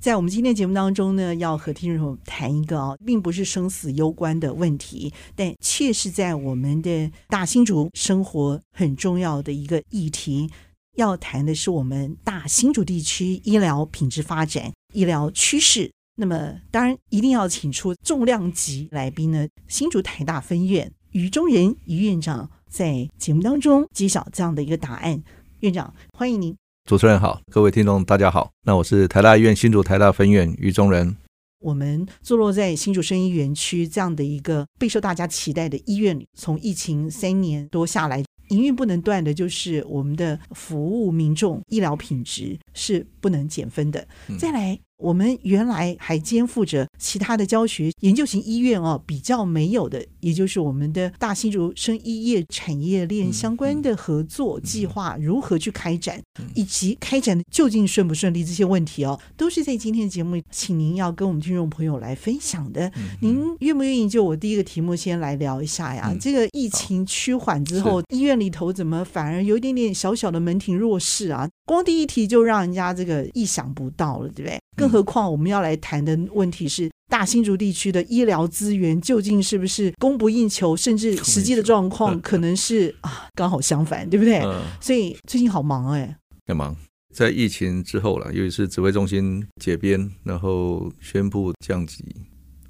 在我们今天节目当中呢，要和听众朋友谈一个啊，并不是生死攸关的问题，但却是在我们的大新竹生活很重要的一个议题。要谈的是我们大新竹地区医疗品质发展、医疗趋势。那么，当然一定要请出重量级来宾呢，新竹台大分院于中仁于院长在节目当中揭晓这样的一个答案。院长，欢迎您。主持人好，各位听众大家好。那我是台大医院新竹台大分院于中仁。我们坐落在新竹生医园区这样的一个备受大家期待的医院里，从疫情三年多下来，营运不能断的就是我们的服务民众，医疗品质是不能减分的。嗯、再来。我们原来还肩负着其他的教学研究型医院哦，比较没有的，也就是我们的大新竹生医业产业链相关的合作计划如何去开展，以及开展的究竟顺不顺利这些问题哦，都是在今天的节目，请您要跟我们听众朋友来分享的。您愿不愿意就我第一个题目先来聊一下呀？这个疫情趋缓之后，医院里头怎么反而有一点点小小的门庭若市啊？光第一题就让人家这个意想不到了，对不对？更何况我们要来谈的问题是大新竹地区的医疗资源究竟是不是供不应求，甚至实际的状况可能是啊刚好相反，对不对？所以最近好忙哎，很忙。在疫情之后了，尤其是指挥中心解编，然后宣布降级，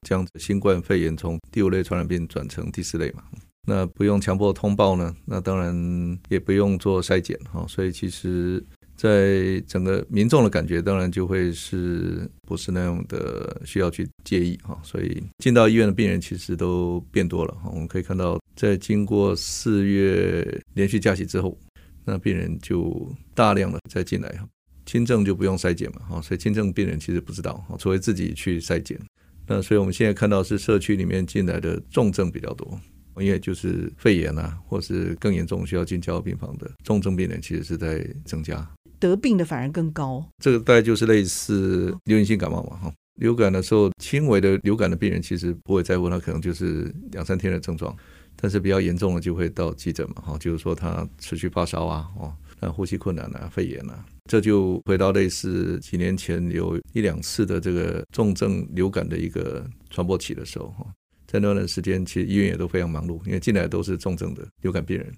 将新冠肺炎从第五类传染病转成第四类嘛。那不用强迫通报呢，那当然也不用做筛检哈，所以其实。在整个民众的感觉，当然就会是不是那样的需要去介意哈，所以进到医院的病人其实都变多了哈。我们可以看到，在经过四月连续假期之后，那病人就大量的再进来哈。轻症就不用筛检嘛哈，所以轻症病人其实不知道哈，除非自己去筛检。那所以我们现在看到是社区里面进来的重症比较多，因为就是肺炎啊，或是更严重需要进加护病房的重症病人，其实是在增加。得病的反而更高，这个大概就是类似流行性感冒嘛，哈，流感的时候，轻微的流感的病人其实不会在乎，他可能就是两三天的症状，但是比较严重的就会到急诊嘛，哈，就是说他持续发烧啊，哦，那呼吸困难啊，肺炎啊，这就回到类似几年前有一两次的这个重症流感的一个传播期的时候，哈，在那段时间其实医院也都非常忙碌，因为进来都是重症的流感病人。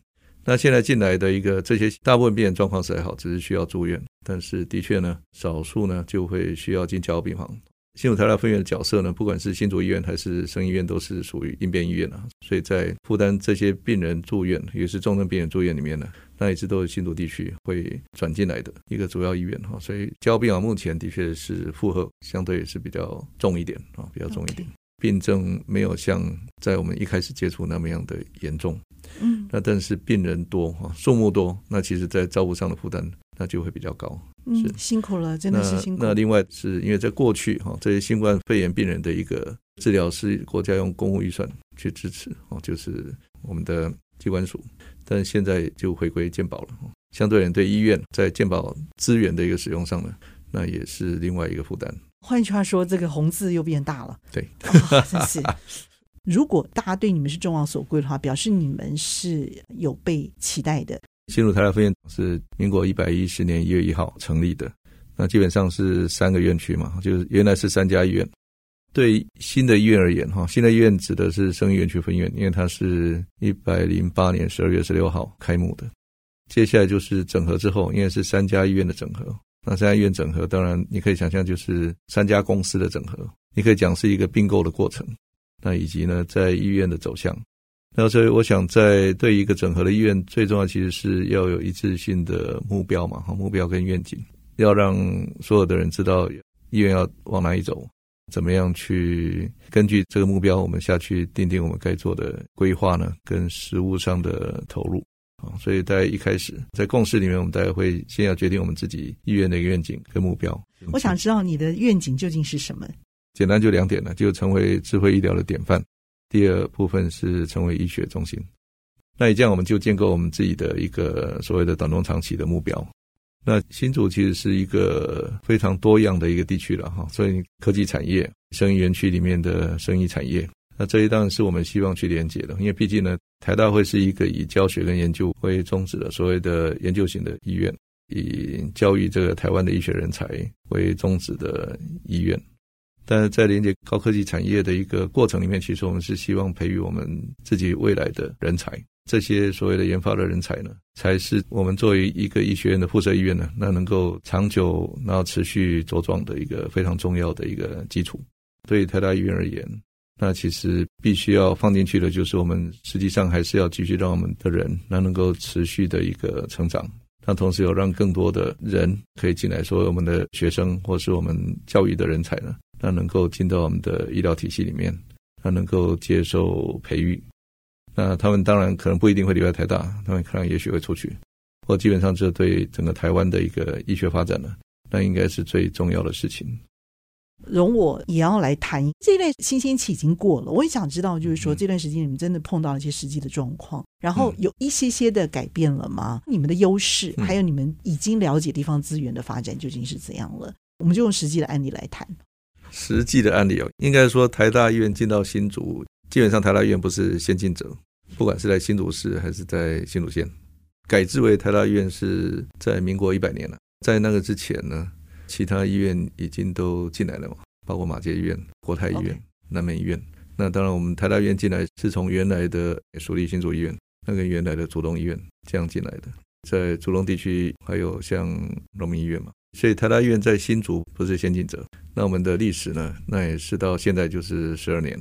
那现在进来的一个这些大部分病人状况是还好，只是需要住院。但是的确呢，少数呢就会需要进加护病房。新竹台大分院的角色呢，不管是新竹医院还是生医院，都是属于应变医院啊。所以在负担这些病人住院，也是重症病人住院里面呢，那一直都是新竹地区会转进来的一个主要医院哈。所以交护病房目前的确是负荷相对是比较重一点啊，比较重一点。病症没有像在我们一开始接触那么样的严重。嗯，那但是病人多哈，数目多，那其实在照顾上的负担那就会比较高。嗯，辛苦了，真的是辛苦。那另外是因为在过去哈，这些新冠肺炎病人的一个治疗是国家用公务预算去支持哦，就是我们的机关署，但现在就回归健保了。相对人对医院在健保资源的一个使用上呢，那也是另外一个负担。换句话说，这个红字又变大了。对，哦，真是。如果大家对你们是众望所归的话，表示你们是有被期待的。新竹台大分院是民国一百一十年一月一号成立的，那基本上是三个院区嘛，就是原来是三家医院。对新的医院而言，哈，新的医院指的是生医院区分院，因为它是一百零八年十二月十六号开幕的。接下来就是整合之后，因为是三家医院的整合，那三家医院整合，当然你可以想象就是三家公司的整合，你可以讲是一个并购的过程。那以及呢，在医院的走向，那所以我想，在对一个整合的医院，最重要其实是要有一致性的目标嘛，和，目标跟愿景，要让所有的人知道医院要往哪里走，怎么样去根据这个目标，我们下去定定我们该做的规划呢，跟实物上的投入啊。所以在一开始在共识里面，我们大概会先要决定我们自己意愿的一个愿景跟目标。我想知道你的愿景究竟是什么？简单就两点了，就成为智慧医疗的典范。第二部分是成为医学中心。那以这样，我们就建构我们自己的一个所谓的短中长期的目标。那新竹其实是一个非常多样的一个地区了哈，所以科技产业、生医园区里面的生医产业，那这一当然是我们希望去连接的，因为毕竟呢，台大会是一个以教学跟研究为宗旨的所谓的研究型的医院，以教育这个台湾的医学人才为宗旨的医院。但是在连接高科技产业的一个过程里面，其实我们是希望培育我们自己未来的人才。这些所谓的研发的人才呢，才是我们作为一个医学院的附设医院呢，那能够长久然后持续茁壮的一个非常重要的一个基础。对于台大医院而言，那其实必须要放进去的，就是我们实际上还是要继续让我们的人，那能够持续的一个成长。那同时有让更多的人可以进来，说我们的学生或是我们教育的人才呢，那能够进到我们的医疗体系里面，那能够接受培育。那他们当然可能不一定会留在台大，他们可能也许会出去。或基本上这对整个台湾的一个医学发展呢，那应该是最重要的事情。容我也要来谈这段新鲜期已经过了，我也想知道，就是说这段时间你们真的碰到了一些实际的状况，然后有一些些的改变了吗？你们的优势，还有你们已经了解地方资源的发展究竟是怎样了？我们就用实际的案例来谈。实际的案例哦，应该说台大医院进到新竹，基本上台大医院不是先进者。不管是在新竹市还是在新竹县，改制为台大医院是在民国一百年了。在那个之前呢，其他医院已经都进来了嘛，包括马街医院、国泰医院.南门医院。那当然，我们台大医院进来是从原来的属立新竹医院，那个原来的竹东医院这样进来的。在竹东地区还有像农民医院嘛，所以台大医院在新竹不是先进者。那我们的历史呢，那也是到现在就是十二年。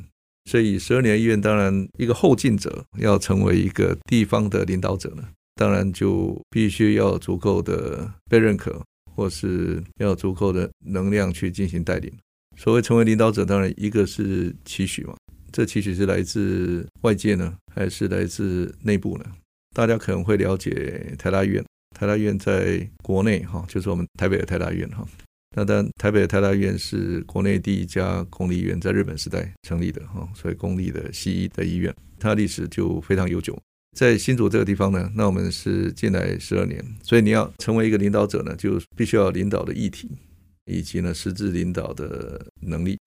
所以十二年医院，当然一个后进者要成为一个地方的领导者呢，当然就必须要足够的被认可，或是要有足够的能量去进行带领。所谓成为领导者，当然一个是期许嘛，这期许是来自外界呢，还是来自内部呢？大家可能会了解台大医院，台大医院在国内哈，就是我们台北的台大医院哈。那当然，台北的台大医院是国内第一家公立医院，在日本时代成立的哈，所以公立的西医的医院，它历史就非常悠久。在新竹这个地方呢，那我们是进来十二年，所以你要成为一个领导者呢，就必须要领导的议题，以及呢实质领导的能力。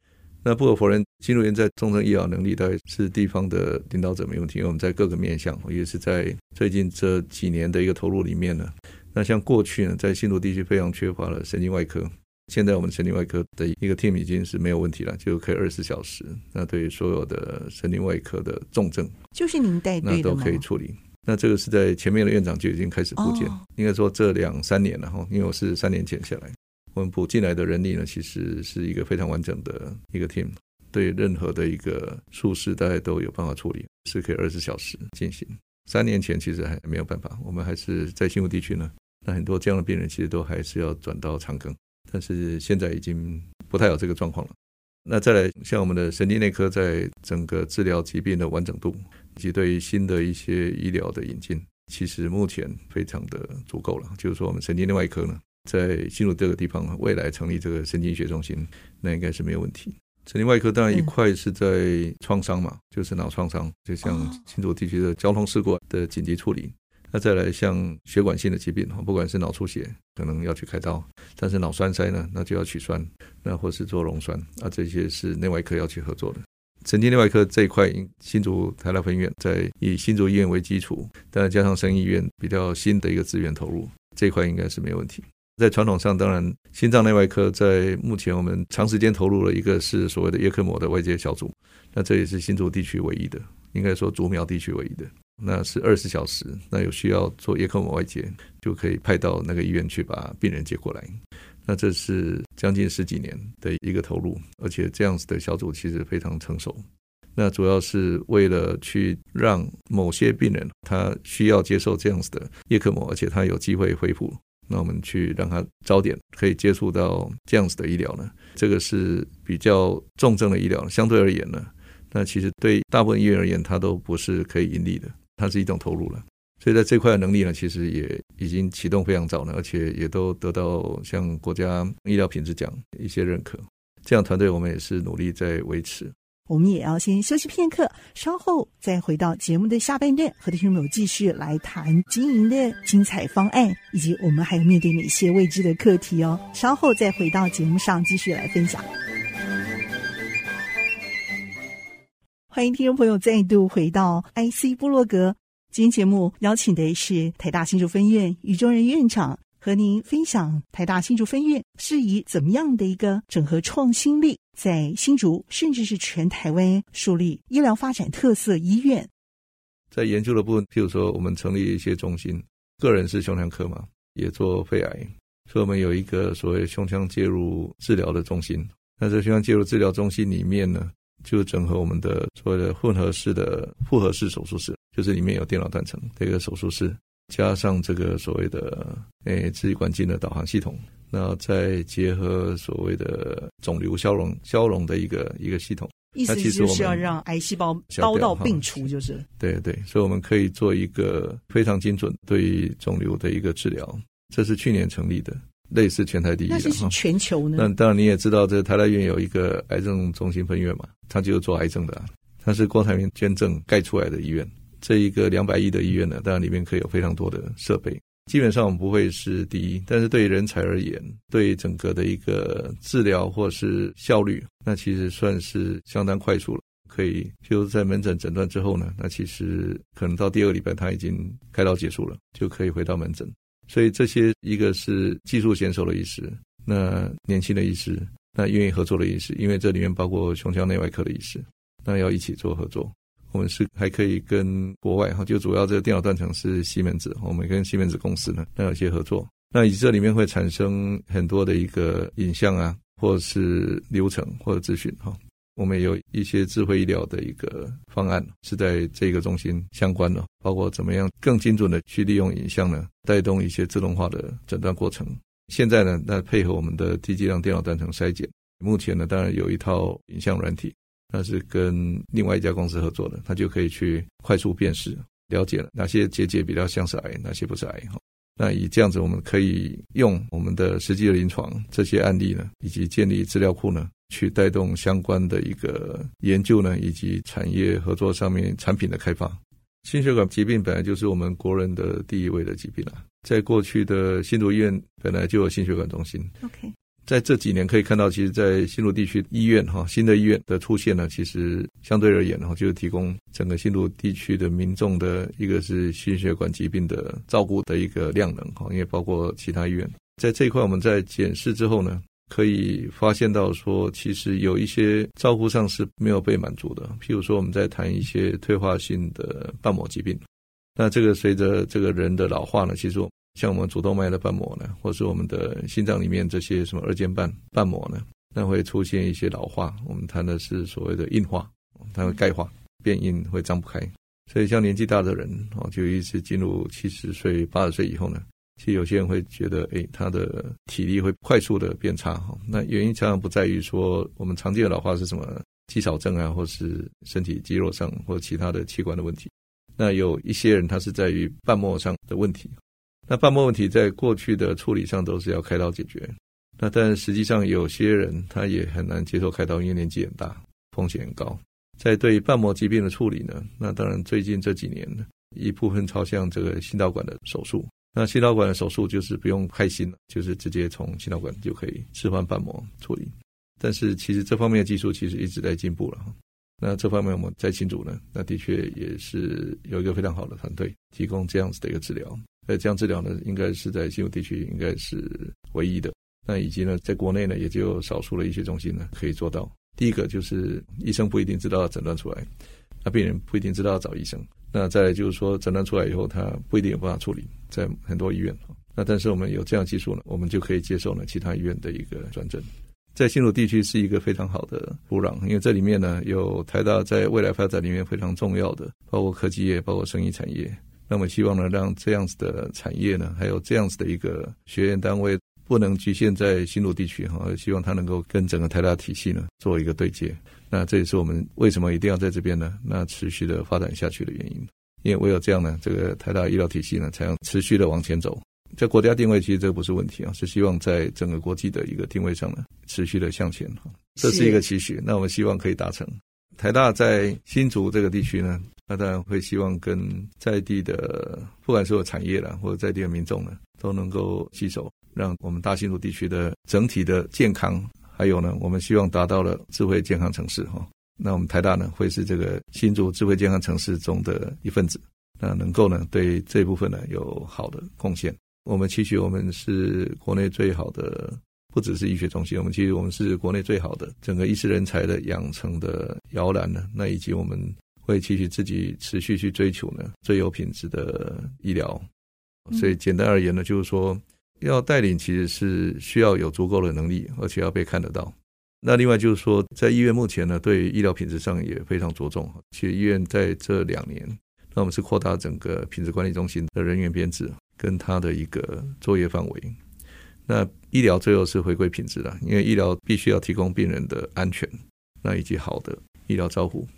那不可否认，新竹医院在重症医疗能力大概是地方的领导者没问题，因为我们在各个面向，也是在最近这几年的一个投入里面呢。那像过去呢，在新竹地区非常缺乏了神经外科。现在我们神经外科的一个 team 已经是没有问题了，就可以二十四小时。那对于所有的神经外科的重症，就是您带队的那都可以处理。那这个是在前面的院长就已经开始补建，哦、应该说这两三年了哈，因为我是三年前下来，我们补进来的人力呢，其实是一个非常完整的一个 team，对任何的一个术式大家都有办法处理，是可以二十四小时进行。三年前其实还没有办法，我们还是在新竹地区呢，那很多这样的病人其实都还是要转到长庚。但是现在已经不太有这个状况了。那再来，像我们的神经内科，在整个治疗疾病的完整度以及对于新的一些医疗的引进，其实目前非常的足够了。就是说，我们神经内外科呢，在进入这个地方，未来成立这个神经医学中心，那应该是没有问题。神经外科当然一块是在创伤嘛，就是脑创伤，就像新竹地区的交通事故的紧急处理。那再来像血管性的疾病，不管是脑出血，可能要去开刀；但是脑栓塞呢，那就要取栓，那或是做溶栓，啊，这些是内外科要去合作的。神经内外科这一块，新竹台大分院在以新竹医院为基础，当然加上生医院比较新的一个资源投入，这一块应该是没问题。在传统上，当然心脏内外科在目前我们长时间投入了一个是所谓的叶克膜的外接小组，那这也是新竹地区唯一的，应该说竹苗地区唯一的。那是二十小时，那有需要做叶克膜外接，就可以派到那个医院去把病人接过来。那这是将近十几年的一个投入，而且这样子的小组其实非常成熟。那主要是为了去让某些病人他需要接受这样子的叶克膜，而且他有机会恢复，那我们去让他早点可以接触到这样子的医疗呢？这个是比较重症的医疗，相对而言呢，那其实对大部分医院而言，它都不是可以盈利的。它是一种投入了，所以在这块的能力呢，其实也已经启动非常早了，而且也都得到像国家医疗品质奖一些认可。这样团队我们也是努力在维持。我们也要先休息片刻，稍后再回到节目的下半段，和弟兄们继续来谈经营的精彩方案，以及我们还有面对哪些未知的课题哦。稍后再回到节目上继续来分享。欢迎听众朋友再度回到 IC 部落格。今天节目邀请的是台大新竹分院宇中仁院长，和您分享台大新竹分院是以怎么样的一个整合创新力，在新竹甚至是全台湾树立医疗发展特色医院。在研究的部分，譬如说我们成立一些中心，个人是胸腔科嘛，也做肺癌，所以我们有一个所谓胸腔介入治疗的中心。那在胸腔介入治疗中心里面呢，就整合我们的所谓的混合式的复合式手术室，就是里面有电脑断层这个手术室，加上这个所谓的诶支气管镜的导航系统，那再结合所谓的肿瘤消融消融的一个一个系统，意思就是要让癌细胞刀到病除，就是对对，所以我们可以做一个非常精准对于肿瘤的一个治疗，这是去年成立的。类似全台第一的，那是全球呢？那当然你也知道，这台大医院有一个癌症中心分院嘛，它就是做癌症的，啊，它是郭台铭捐赠盖出来的医院。这一个两百亿的医院呢，当然里面可以有非常多的设备。基本上我们不会是第一，但是对于人才而言，对整个的一个治疗或是效率，那其实算是相当快速了。可以就在门诊诊断之后呢，那其实可能到第二个礼拜他已经开刀结束了，就可以回到门诊。所以这些一个是技术娴熟的医师，那年轻的医师，那愿意合作的医师，因为这里面包括胸腔内外科的医师，那要一起做合作。我们是还可以跟国外哈，就主要这个电脑断层是西门子，我们跟西门子公司呢，那有些合作。那以这里面会产生很多的一个影像啊，或者是流程或者资讯哈。我们有一些智慧医疗的一个方案，是在这个中心相关的，包括怎么样更精准的去利用影像呢，带动一些自动化的诊断过程。现在呢，那配合我们的低剂量电脑断层筛检，目前呢，当然有一套影像软体，那是跟另外一家公司合作的，它就可以去快速辨识，了解了哪些结节比较像是癌，哪些不是癌哈。那以这样子，我们可以用我们的实际的临床这些案例呢，以及建立资料库呢。去带动相关的一个研究呢，以及产业合作上面产品的开发。心血管疾病本来就是我们国人的第一位的疾病啊，在过去的新竹医院本来就有心血管中心。OK，在这几年可以看到，其实，在新竹地区医院哈，新的医院的出现呢，其实相对而言哈，就是提供整个新竹地区的民众的一个是心血管疾病的照顾的一个量能哈，因为包括其他医院在这一块，我们在检视之后呢。可以发现到说，其实有一些照顾上是没有被满足的。譬如说，我们在谈一些退化性的瓣膜疾病，那这个随着这个人的老化呢，其实像我们主动脉的瓣膜呢，或是我们的心脏里面这些什么二尖瓣瓣膜呢，那会出现一些老化。我们谈的是所谓的硬化，它会钙化、变硬，会张不开。所以，像年纪大的人哦，就一直进入七十岁、八十岁以后呢。其实有些人会觉得，哎，他的体力会快速的变差哈。那原因常常不在于说我们常见的老化是什么肌少症啊，或是身体肌肉上或其他的器官的问题。那有一些人他是在于瓣膜上的问题。那瓣膜问题在过去的处理上都是要开刀解决。那但实际上有些人他也很难接受开刀，因为年纪很大，风险很高。在对瓣膜疾病的处理呢，那当然最近这几年一部分朝向这个心导管的手术。那心导管的手术就是不用开心了，就是直接从心导管就可以置换瓣膜处理。但是其实这方面的技术其实一直在进步了。那这方面我们在新竹呢，那的确也是有一个非常好的团队提供这样子的一个治疗。呃，这样治疗呢，应该是在新竹地区应该是唯一的。那以及呢，在国内呢，也就少数的医学中心呢可以做到。第一个就是医生不一定知道诊断出来，那病人不一定知道要找医生。那再来就是说，诊断出来以后，他不一定有办法处理，在很多医院。那但是我们有这样技术呢，我们就可以接受呢其他医院的一个转诊。在新竹地区是一个非常好的土壤，因为这里面呢有台大在未来发展里面非常重要的，包括科技业，包括生医产业。那么希望呢让这样子的产业呢，还有这样子的一个学院单位，不能局限在新竹地区哈，希望它能够跟整个台大体系呢做一个对接。那这也是我们为什么一定要在这边呢？那持续的发展下去的原因，因为唯有这样呢，这个台大医疗体系呢，才能持续的往前走。在国家定位，其实这个不是问题啊，是希望在整个国际的一个定位上呢，持续的向前哈，这是一个期许。那我们希望可以达成。台大在新竹这个地区呢，那当然会希望跟在地的不管是有产业啦，或者在地的民众呢，都能够携手，让我们大新竹地区的整体的健康，还有呢，我们希望达到了智慧健康城市哈。那我们台大呢，会是这个新竹智慧健康城市中的一份子，那能够呢，对这部分呢有好的贡献。我们期许我们是国内最好的。不只是医学中心，我们其实我们是国内最好的整个医师人才的养成的摇篮呢。那以及我们会继续自己持续去追求呢最有品质的医疗。所以简单而言呢，就是说要带领其实是需要有足够的能力，而且要被看得到。那另外就是说，在医院目前呢，对医疗品质上也非常着重。其实医院在这两年，那我们是扩大整个品质管理中心的人员编制跟它的一个作业范围。那医疗最后是回归品质的，因为医疗必须要提供病人的安全，那以及好的医疗照护，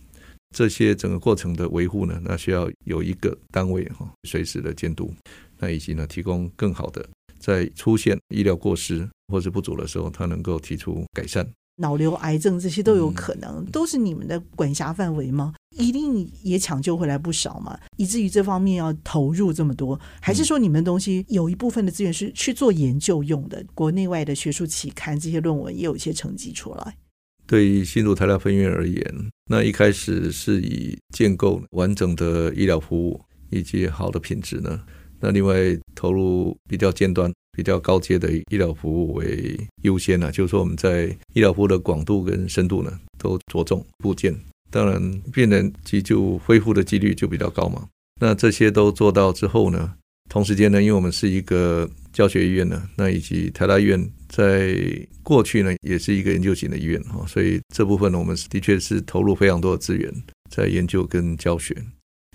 这些整个过程的维护呢，那需要有一个单位哈，随时的监督，那以及呢，提供更好的，在出现医疗过失或是不足的时候，他能够提出改善。脑瘤癌症这些都有可能，都是你们的管辖范围吗？一定也抢救回来不少嘛，以至于这方面要投入这么多，还是说你们的东西有一部分的资源是去做研究用的？国内外的学术期刊这些论文也有一些成绩出来。对于新竹台大分院而言，那一开始是以建构完整的医疗服务以及好的品质呢，那另外投入比较尖端。比较高阶的医疗服务为优先呢，就是说我们在医疗服务的广度跟深度呢，都着重部件。当然，病人急救恢复的几率就比较高嘛。那这些都做到之后呢，同时间呢，因为我们是一个教学医院呢，那以及台大医院在过去呢，也是一个研究型的医院哈，所以这部分呢，我们的确是投入非常多的资源在研究跟教学。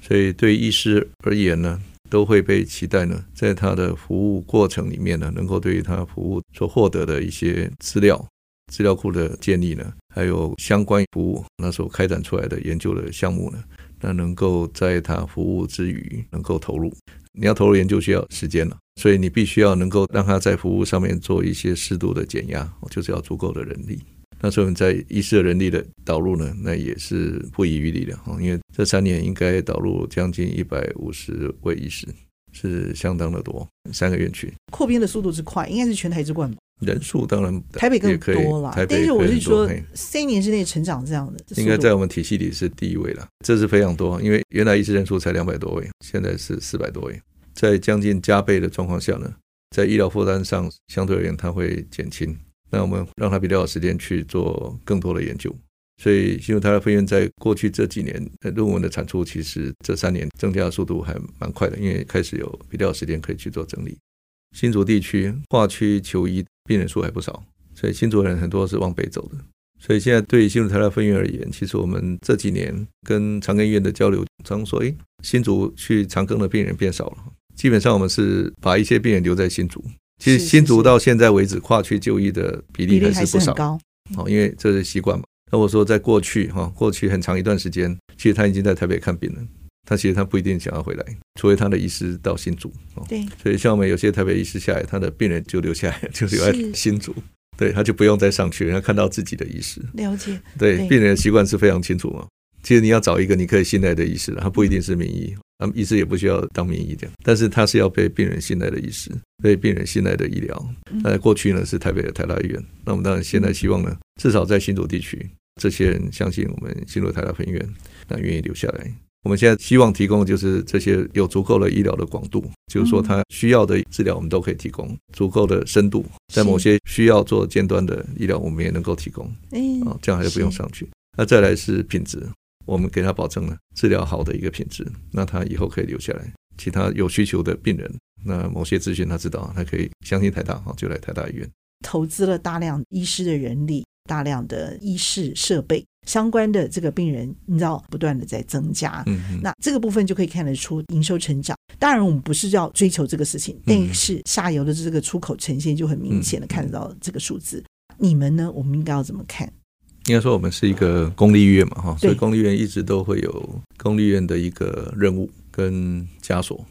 所以对医师而言呢，都会被期待呢，在他的服务过程里面呢，能够对于他服务所获得的一些资料、资料库的建立呢，还有相关服务那所开展出来的研究的项目呢，那能够在他服务之余能够投入。你要投入研究需要时间了，所以你必须要能够让他在服务上面做一些适度的减压，就是要足够的人力。那所以我们在医师的人力的导入呢，那也是不遗余力的哈，因为这三年应该导入将近一百五十位医师，是相当的多。三个院区扩编的速度之快，应该是全台之冠吧。人数当然台北更多了，但是我是说三年之内成长这样的，应该在我们体系里是第一位了。这是非常多，因为原来医师人数才两百多位，现在是四百多位，在将近加倍的状况下呢，在医疗负担上相对而言它会减轻。那我们让他比较有时间去做更多的研究，所以新竹台大分院在过去这几年论文的产出，其实这三年增加的速度还蛮快的，因为开始有比较有时间可以去做整理。新竹地区跨区求医病人数还不少，所以新竹人很多是往北走的。所以现在对于新竹台大分院而言，其实我们这几年跟长庚医院的交流，常说，诶，新竹去长庚的病人变少了，基本上我们是把一些病人留在新竹。其实新竹到现在为止，跨区就医的比例还是不少，高。因为这是习惯嘛。那我说在过去哈，过去很长一段时间，其实他已经在台北看病了，他其实他不一定想要回来，除非他的医师到新竹。对。所以像我们有些台北医师下来，他的病人就留下来，就留在新竹，对，他就不用再上去，他看到自己的医师。了解。对，病人的习惯是非常清楚嘛。其实你要找一个你可以信赖的医师，他不一定是名医。他们医师也不需要当名医的，但是他是要被病人信赖的医师，被病人信赖的医疗。那过去呢是台北的台大医院，那我们当然现在希望呢，至少在新竹地区，这些人相信我们新竹台大分院，那愿意留下来。我们现在希望提供的就是这些有足够的医疗的广度，就是说他需要的治疗我们都可以提供，足够的深度，在某些需要做尖端的医疗我们也能够提供。啊，这样还是不用上去。那再来是品质。我们给他保证了治疗好的一个品质，那他以后可以留下来。其他有需求的病人，那某些资讯他知道，他可以相信台大，哈，就来台大医院。投资了大量医师的人力，大量的医师设备，相关的这个病人，你知道不断的在增加。嗯嗯。那这个部分就可以看得出营收成长。当然，我们不是要追求这个事情，但是下游的这个出口呈现就很明显的看得到这个数字。你们呢？我们应该要怎么看？应该说，我们是一个公立医院嘛，哈，所以公立医院一直都会有公立医院的一个任务跟枷锁，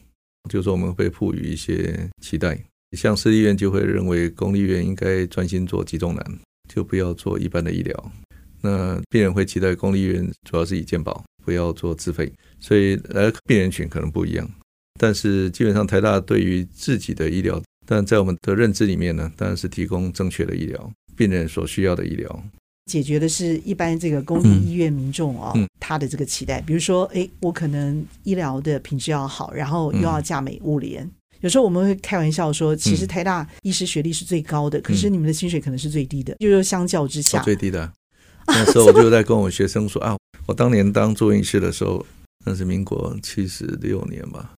就是说我们会赋予一些期待。像私立医院就会认为公立医院应该专心做集中难，就不要做一般的医疗。那病人会期待公立医院主要是以健保，不要做自费，所以来病人群可能不一样。但是基本上台大对于自己的医疗，但在我们的认知里面呢，当然是提供正确的医疗，病人所需要的医疗。解决的是一般这个公立医院民众哦，嗯、他的这个期待，比如说，哎，我可能医疗的品质要好，然后又要价美物廉。嗯、有时候我们会开玩笑说，其实台大医师学历是最高的，嗯、可是你们的薪水可能是最低的，就是说相较之下，最低的。那时候我就在跟我学生说啊，我当年当住院医师的时候，那是民国七十六年吧，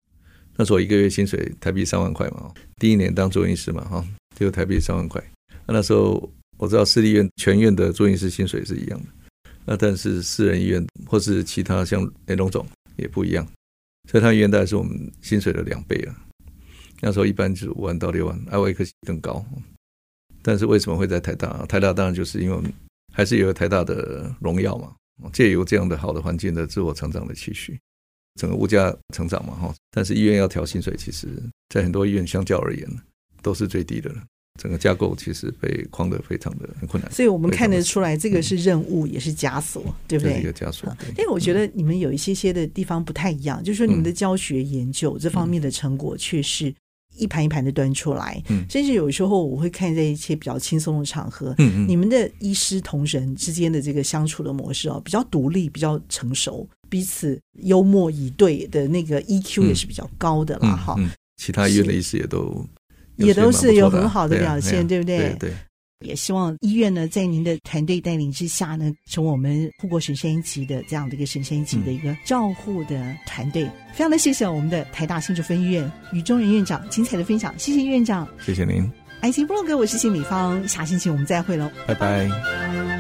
那时候一个月薪水台币三万块嘛，第一年当住院医师嘛，哈，就台币三万块。那时候。我知道私立院全院的住院医师薪水是一样的，那但是私人医院或是其他像雷龙总也不一样，所以他医院大概是我们薪水的两倍了。那时候一般就是五万到六万，爱外科更高。但是为什么会在台大？台大当然就是因为还是有台大的荣耀嘛，借由这样的好的环境的自我成长的期许，整个物价成长嘛哈。但是医院要调薪水，其实在很多医院相较而言都是最低的了。整个架构其实被框得非常的很困难，所以我们看得出来，这个是任务，也是枷锁，嗯、对不对？一个枷锁。因为我觉得你们有一些些的地方不太一样，嗯、就是说你们的教学研究这方面的成果，却是一盘一盘的端出来。嗯，甚至有时候我会看在一些比较轻松的场合，嗯嗯，你们的医师同仁之间的这个相处的模式哦，比较独立，比较成熟，彼此幽默以对的那个 EQ 也是比较高的啦哈。其他医院的医师也都。也都是有很好的表现，对，不对？对，对，也希望医院呢，在您的团队带领之下呢，成为我们护国神山一级的这样的一个神山一级的一个照护的团队。嗯、非常的谢谢我们的台大新竹分医院于中仁院长精彩的分享，谢谢院长，谢谢您。爱心部落格，我是谢美芳，下星期我们再会喽，拜拜。